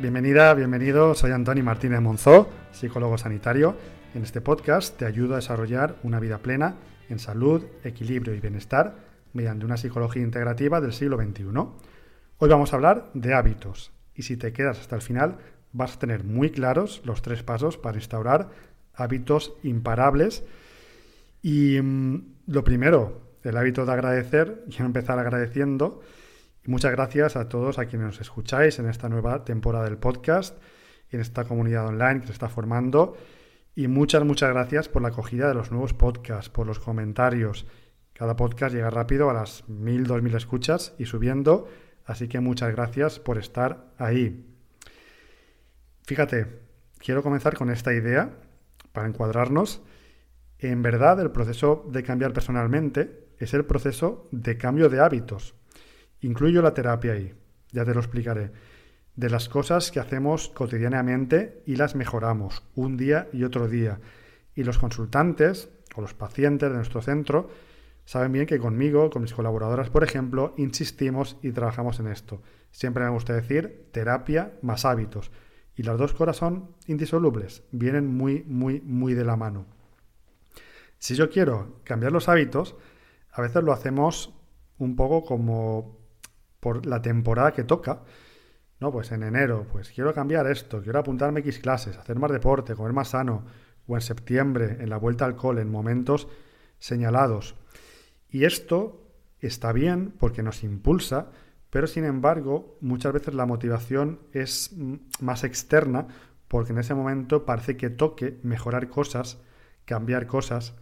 Bienvenida, bienvenido. Soy Antoni Martínez Monzó, psicólogo sanitario. En este podcast te ayudo a desarrollar una vida plena en salud, equilibrio y bienestar mediante una psicología integrativa del siglo XXI. Hoy vamos a hablar de hábitos y si te quedas hasta el final vas a tener muy claros los tres pasos para instaurar hábitos imparables. Y mm, lo primero, el hábito de agradecer. Quiero empezar agradeciendo muchas gracias a todos a quienes nos escucháis en esta nueva temporada del podcast, en esta comunidad online que se está formando. Y muchas, muchas gracias por la acogida de los nuevos podcasts, por los comentarios. Cada podcast llega rápido a las 1000, 2000 escuchas y subiendo. Así que muchas gracias por estar ahí. Fíjate, quiero comenzar con esta idea para encuadrarnos. En verdad, el proceso de cambiar personalmente es el proceso de cambio de hábitos. Incluyo la terapia ahí, ya te lo explicaré. De las cosas que hacemos cotidianamente y las mejoramos un día y otro día. Y los consultantes o los pacientes de nuestro centro saben bien que conmigo, con mis colaboradoras, por ejemplo, insistimos y trabajamos en esto. Siempre me gusta decir terapia más hábitos. Y las dos cosas son indisolubles, vienen muy, muy, muy de la mano. Si yo quiero cambiar los hábitos, a veces lo hacemos un poco como por la temporada que toca. No, pues en enero, pues quiero cambiar esto, quiero apuntarme X clases, hacer más deporte, comer más sano, o en septiembre, en la vuelta al cole, en momentos señalados. Y esto está bien porque nos impulsa, pero sin embargo, muchas veces la motivación es más externa porque en ese momento parece que toque mejorar cosas, cambiar cosas,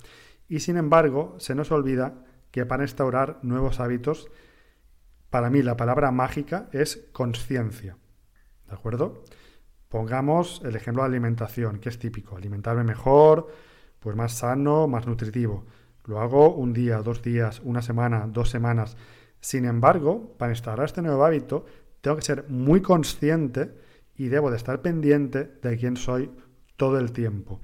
y sin embargo se nos olvida que para instaurar nuevos hábitos para mí la palabra mágica es conciencia. ¿De acuerdo? Pongamos el ejemplo de alimentación, que es típico. Alimentarme mejor, pues más sano, más nutritivo. Lo hago un día, dos días, una semana, dos semanas. Sin embargo, para instaurar este nuevo hábito, tengo que ser muy consciente y debo de estar pendiente de quién soy todo el tiempo.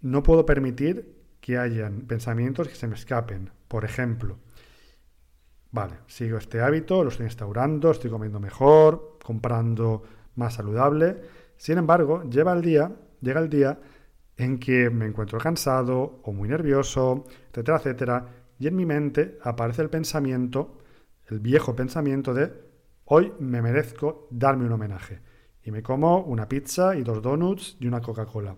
No puedo permitir que hayan pensamientos que se me escapen. Por ejemplo, Vale, sigo este hábito, lo estoy instaurando, estoy comiendo mejor, comprando más saludable. Sin embargo, lleva el día, llega el día en que me encuentro cansado o muy nervioso, etcétera, etcétera, y en mi mente aparece el pensamiento, el viejo pensamiento de hoy me merezco darme un homenaje. Y me como una pizza y dos donuts y una Coca-Cola.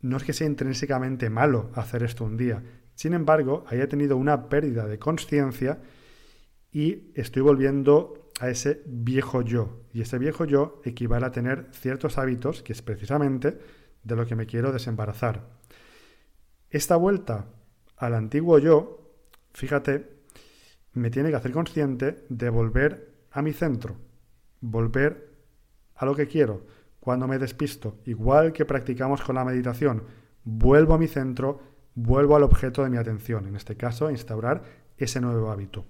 No es que sea intrínsecamente malo hacer esto un día, sin embargo, haya tenido una pérdida de conciencia y estoy volviendo a ese viejo yo. Y ese viejo yo equivale a tener ciertos hábitos, que es precisamente de lo que me quiero desembarazar. Esta vuelta al antiguo yo, fíjate, me tiene que hacer consciente de volver a mi centro, volver a lo que quiero. Cuando me despisto, igual que practicamos con la meditación, vuelvo a mi centro vuelvo al objeto de mi atención, en este caso, instaurar ese nuevo hábito.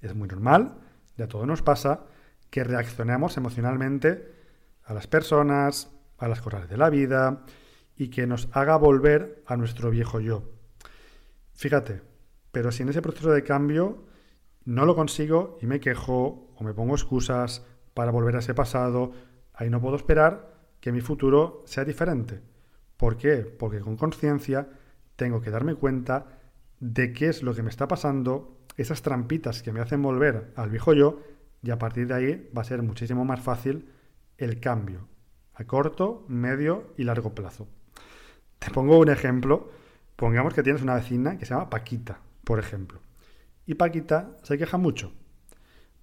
Es muy normal, ya todo nos pasa, que reaccionemos emocionalmente a las personas, a las cosas de la vida y que nos haga volver a nuestro viejo yo. Fíjate, pero si en ese proceso de cambio no lo consigo y me quejo o me pongo excusas para volver a ese pasado, ahí no puedo esperar que mi futuro sea diferente. ¿Por qué? Porque con conciencia tengo que darme cuenta de qué es lo que me está pasando, esas trampitas que me hacen volver al viejo yo, y a partir de ahí va a ser muchísimo más fácil el cambio, a corto, medio y largo plazo. Te pongo un ejemplo. Pongamos que tienes una vecina que se llama Paquita, por ejemplo. Y Paquita se queja mucho.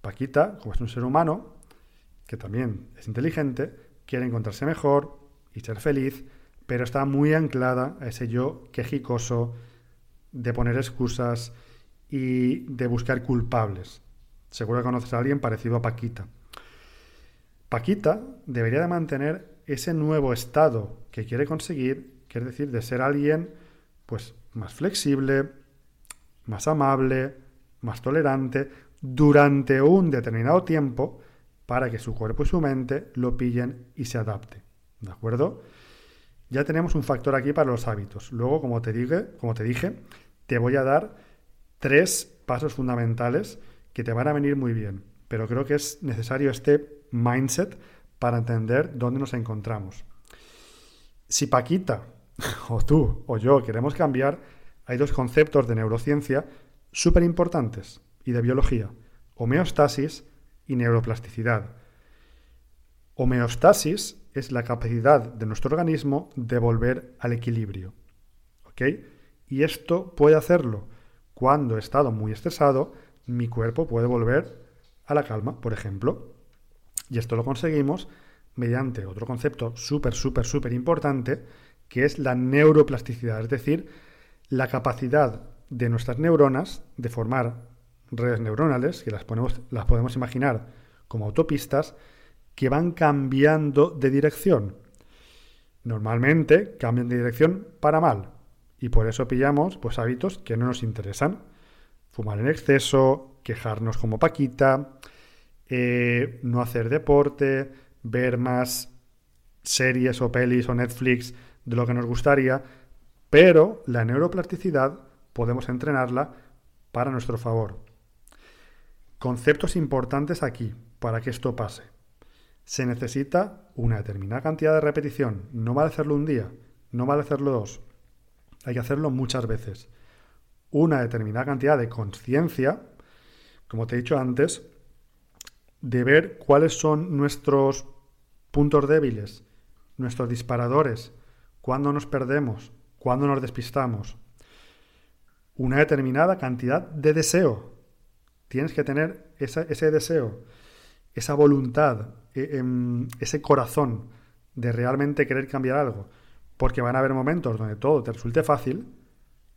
Paquita, como es un ser humano, que también es inteligente, quiere encontrarse mejor y ser feliz, pero está muy anclada a ese yo quejicoso de poner excusas y de buscar culpables. Seguro que conoces a alguien parecido a Paquita. Paquita debería de mantener ese nuevo estado que quiere conseguir, que es decir, de ser alguien pues más flexible, más amable, más tolerante durante un determinado tiempo para que su cuerpo y su mente lo pillen y se adapte. ¿De acuerdo? Ya tenemos un factor aquí para los hábitos. Luego, como te dije, como te dije, te voy a dar tres pasos fundamentales que te van a venir muy bien. Pero creo que es necesario este mindset para entender dónde nos encontramos. Si Paquita, o tú, o yo queremos cambiar, hay dos conceptos de neurociencia súper importantes y de biología. Homeostasis y neuroplasticidad. Homeostasis es la capacidad de nuestro organismo de volver al equilibrio. ¿Ok? Y esto puede hacerlo cuando he estado muy estresado, mi cuerpo puede volver a la calma, por ejemplo. Y esto lo conseguimos mediante otro concepto súper, súper, súper importante, que es la neuroplasticidad, es decir, la capacidad de nuestras neuronas de formar redes neuronales, que las, las podemos imaginar como autopistas, que van cambiando de dirección. Normalmente cambian de dirección para mal, y por eso pillamos pues hábitos que no nos interesan. Fumar en exceso, quejarnos como Paquita, eh, no hacer deporte, ver más series o pelis o Netflix de lo que nos gustaría, pero la neuroplasticidad podemos entrenarla para nuestro favor. Conceptos importantes aquí para que esto pase. Se necesita una determinada cantidad de repetición. No vale hacerlo un día, no vale hacerlo dos. Hay que hacerlo muchas veces. Una determinada cantidad de conciencia, como te he dicho antes, de ver cuáles son nuestros puntos débiles, nuestros disparadores, cuándo nos perdemos, cuándo nos despistamos. Una determinada cantidad de deseo. Tienes que tener ese, deseo, esa voluntad, e, em, ese corazón de realmente querer cambiar algo. Porque van a haber momentos donde todo te resulte fácil,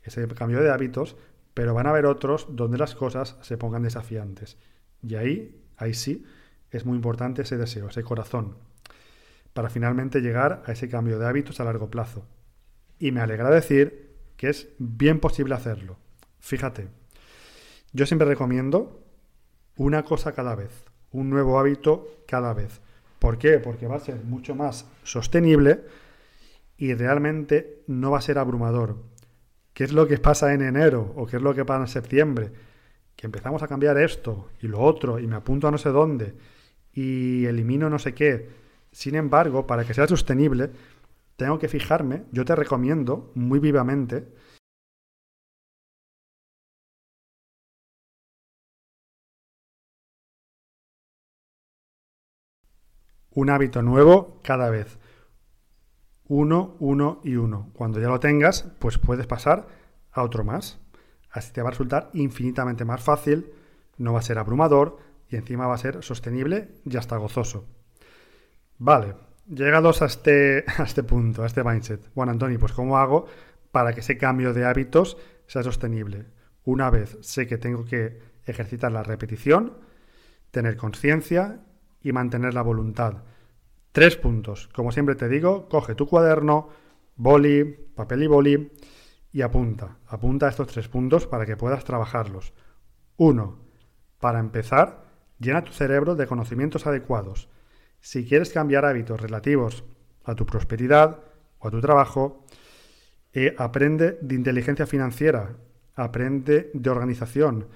ese cambio de hábitos, pero van a haber otros donde las cosas se pongan desafiantes. Y ahí Ahí sí es muy importante ese deseo, ese corazón, para finalmente llegar a ese cambio de hábitos a largo plazo. Y me alegra decir que es bien posible hacerlo. Fíjate, yo siempre recomiendo una cosa cada vez, un nuevo hábito cada vez. ¿Por qué? Porque va a ser mucho más sostenible y realmente no va a ser abrumador. ¿Qué es lo que pasa en enero o qué es lo que pasa en septiembre? que empezamos a cambiar esto y lo otro y me apunto a no sé dónde y elimino no sé qué. Sin embargo, para que sea sostenible, tengo que fijarme, yo te recomiendo muy vivamente, un hábito nuevo cada vez. Uno, uno y uno. Cuando ya lo tengas, pues puedes pasar a otro más. Así te va a resultar infinitamente más fácil, no va a ser abrumador y encima va a ser sostenible y hasta gozoso. Vale, llegados a este, a este punto, a este mindset. Bueno, Antonio, pues ¿cómo hago para que ese cambio de hábitos sea sostenible? Una vez sé que tengo que ejercitar la repetición, tener conciencia y mantener la voluntad. Tres puntos. Como siempre te digo, coge tu cuaderno, boli, papel y boli y apunta. Apunta estos tres puntos para que puedas trabajarlos. 1. Para empezar, llena tu cerebro de conocimientos adecuados. Si quieres cambiar hábitos relativos a tu prosperidad o a tu trabajo, eh, aprende de inteligencia financiera, aprende de organización,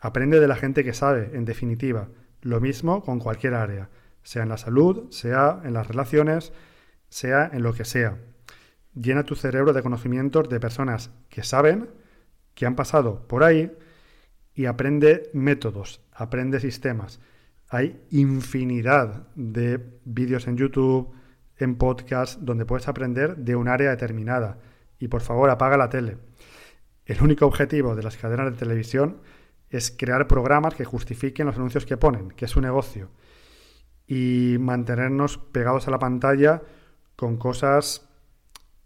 aprende de la gente que sabe, en definitiva. Lo mismo con cualquier área, sea en la salud, sea en las relaciones, sea en lo que sea. Llena tu cerebro de conocimientos de personas que saben, que han pasado por ahí y aprende métodos, aprende sistemas. Hay infinidad de vídeos en YouTube, en podcast, donde puedes aprender de un área determinada. Y por favor, apaga la tele. El único objetivo de las cadenas de televisión es crear programas que justifiquen los anuncios que ponen, que es su negocio. y mantenernos pegados a la pantalla con cosas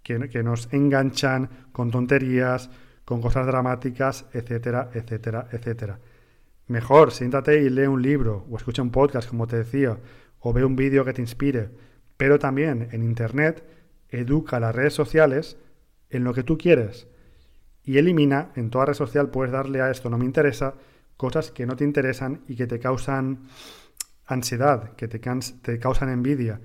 que, que nos enganchan, con tonterías, con cosas dramáticas, etcétera, etcétera, etcétera. Mejor, siéntate y lee un libro o escucha un podcast, como te decía, o ve un vídeo que te inspire. Pero también en Internet, educa las redes sociales en lo que tú quieres y elimina, en toda red social puedes darle a esto no me interesa, cosas que no te interesan y que te causan ansiedad, que te, te causan envidia.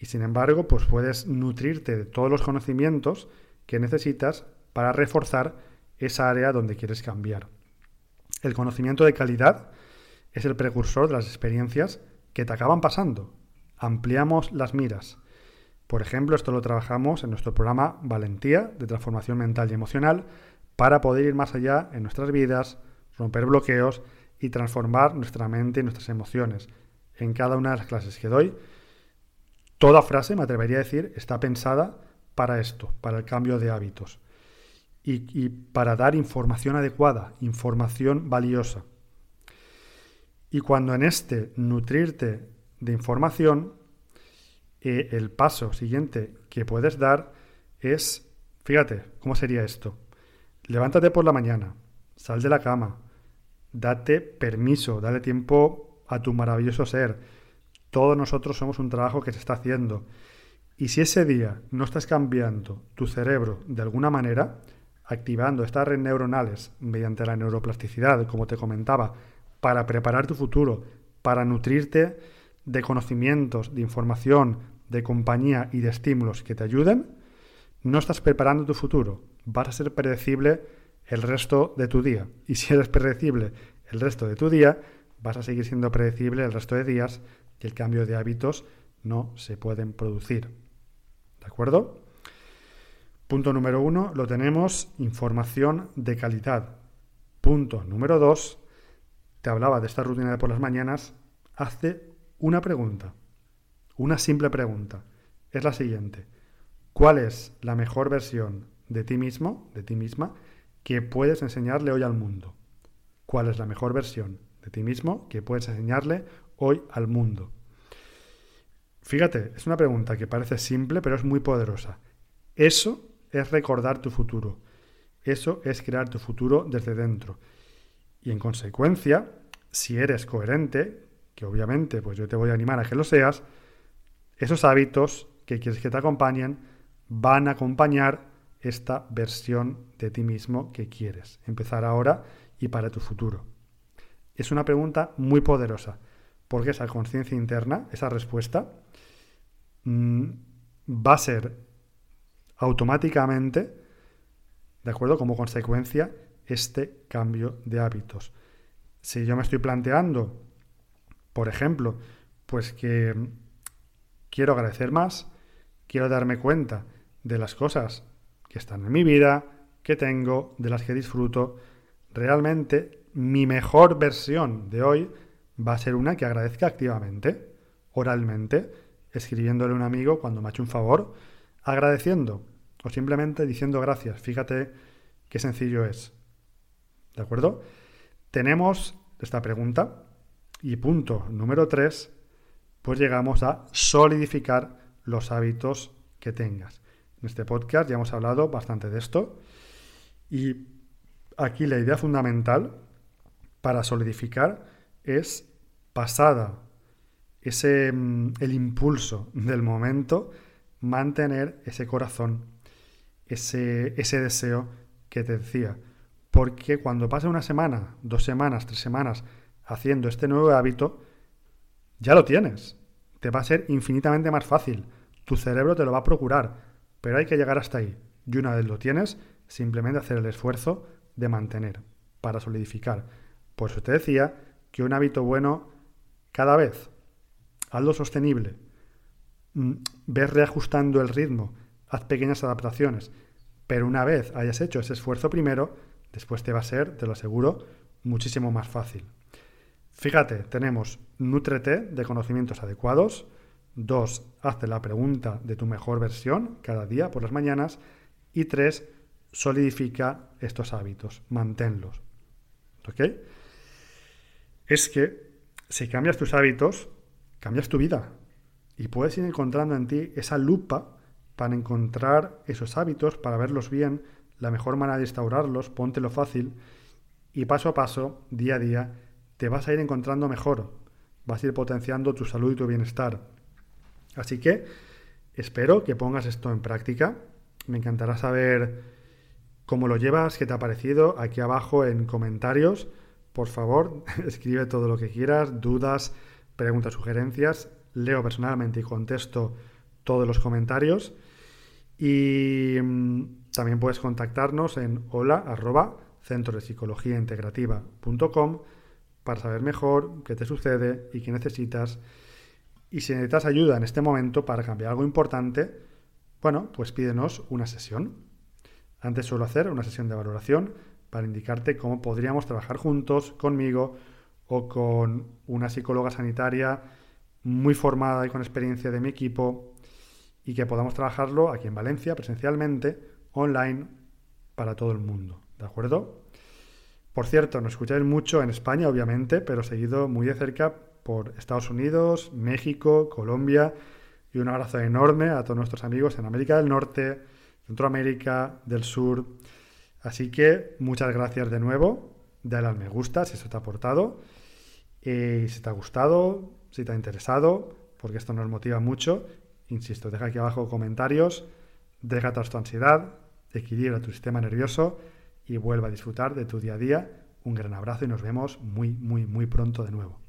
Y sin embargo, pues puedes nutrirte de todos los conocimientos que necesitas para reforzar esa área donde quieres cambiar. El conocimiento de calidad es el precursor de las experiencias que te acaban pasando. Ampliamos las miras. Por ejemplo, esto lo trabajamos en nuestro programa Valentía de transformación mental y emocional para poder ir más allá en nuestras vidas, romper bloqueos y transformar nuestra mente y nuestras emociones. En cada una de las clases que doy, toda frase, me atrevería a decir, está pensada para esto, para el cambio de hábitos y, para dar información adecuada, información valiosa. Y cuando en este nutrirte de información, el paso siguiente que puedes dar es, fíjate, ¿cómo sería esto? Levántate por la mañana, sal de la cama, date permiso, dale tiempo a tu maravilloso ser. Todos nosotros somos un trabajo que se está haciendo. Y si ese día no estás cambiando tu cerebro de alguna manera, activando estas redes neuronales mediante la neuroplasticidad, como te comentaba, para preparar tu futuro, para nutrirte de conocimientos, de información, de compañía y de estímulos que te ayuden, no estás preparando tu futuro. Vas a ser predecible el resto de tu día. Y si eres predecible el resto de tu día, vas a seguir siendo predecible el resto de días y el cambio de hábitos no se pueden producir. ¿De acuerdo? Punto número uno, lo tenemos, información de calidad. Punto número dos, te hablaba de esta rutina de por las mañanas, hazte una pregunta, una simple pregunta. Es la siguiente. ¿Cuál es la mejor versión de ti mismo, de ti misma, que puedes enseñarle hoy al mundo? ¿Cuál es la mejor versión de ti mismo que puedes enseñarle hoy al mundo? Fíjate, es una pregunta que parece simple, pero es muy poderosa. Eso es recordar tu futuro. Eso es crear tu futuro desde dentro. Y en consecuencia, si eres coherente, que obviamente pues yo te voy a animar a que lo seas, esos hábitos que quieres que te acompañen van a acompañar esta versión de ti mismo que quieres. Empezar ahora y para tu futuro. Es una pregunta muy poderosa, porque esa conciencia interna, esa respuesta, mm, va a ser automáticamente, ¿de acuerdo? Como consecuencia, este cambio de hábitos. Si yo me estoy planteando, por ejemplo, pues que quiero agradecer más, quiero darme cuenta de las cosas que están en mi vida, que tengo, de las que disfruto, realmente mi mejor versión de hoy va a ser una que agradezca activamente, oralmente, escribiéndole a un amigo cuando me ha hecho un favor, agradeciendo o simplemente diciendo gracias. Fíjate qué sencillo es. ¿De acuerdo? Tenemos esta pregunta y punto número tres, pues llegamos a solidificar los hábitos que tengas. En este podcast ya hemos hablado bastante de esto y aquí la idea fundamental para solidificar es pasada ese mm, el impulso del momento mantener ese corazón, ese, ese deseo que te decía. Porque cuando pasa una semana, dos semanas, tres semanas haciendo este nuevo hábito, ya lo tienes. Te va a ser infinitamente más fácil. Tu cerebro te lo va a procurar. Pero hay que llegar hasta ahí. Y una vez lo tienes, simplemente hacer el esfuerzo de mantener, para solidificar. Por eso te decía que un hábito bueno cada vez, hazlo sostenible, Mm, ves reajustando el ritmo, haz pequeñas adaptaciones, pero una vez hayas hecho ese esfuerzo primero, después te va a ser, te lo aseguro, muchísimo más fácil. Fíjate, tenemos Nútrete de conocimientos adecuados. Dos, hazte la pregunta de tu mejor versión cada día por las mañanas. Y tres, solidifica estos hábitos, manténlos. ¿Ok? Es que si cambias tus hábitos, cambias tu vida y puedes ir encontrando en ti esa lupa para encontrar esos hábitos, para verlos bien, la mejor manera de instaurarlos, póntelo fácil y paso a paso, día a día, te vas a ir encontrando mejor, vas a ir potenciando tu salud y tu bienestar. Así que espero que pongas esto en práctica. Me encantará saber cómo lo llevas, qué te ha parecido, aquí abajo en comentarios. Por favor, escribe todo lo que quieras, dudas, preguntas, sugerencias. Leo personalmente y contesto todos los comentarios. Y mm, también puedes contactarnos en hola arroba de para saber mejor qué te sucede y qué necesitas. Y si necesitas ayuda en este momento para cambiar algo importante, bueno, pues pídenos una sesión. Antes suelo hacer una sesión de valoración para indicarte cómo podríamos trabajar juntos conmigo o con una psicóloga sanitaria muy formada y con experiencia de mi equipo y que podamos trabajarlo aquí en Valencia presencialmente, online, para todo el mundo. ¿De acuerdo? Por cierto, nos escucháis mucho en España, obviamente, pero seguido muy de cerca por Estados Unidos, México, Colombia y un abrazo enorme a todos nuestros amigos en América del Norte, Centroamérica, del Sur. Así que muchas gracias de nuevo. Dale al me gusta si eso te ha aportado. Y si te ha gustado, si te ha interesado, porque esto nos motiva mucho. Insisto, deja aquí abajo comentarios, deja toda tu ansiedad, equilibra tu sistema nervioso y vuelva a disfrutar de tu día a día. Un gran abrazo y nos vemos muy, muy, muy pronto de nuevo.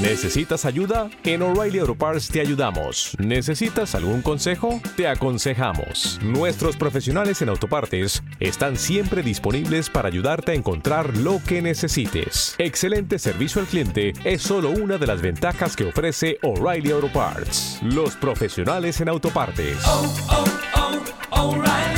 ¿Necesitas ayuda? En O'Reilly Auto Parts te ayudamos. ¿Necesitas algún consejo? Te aconsejamos. Nuestros profesionales en autopartes están siempre disponibles para ayudarte a encontrar lo que necesites. Excelente servicio al cliente es solo una de las ventajas que ofrece O'Reilly Auto Parts. Los profesionales en autopartes. Oh, oh, oh, O'Reilly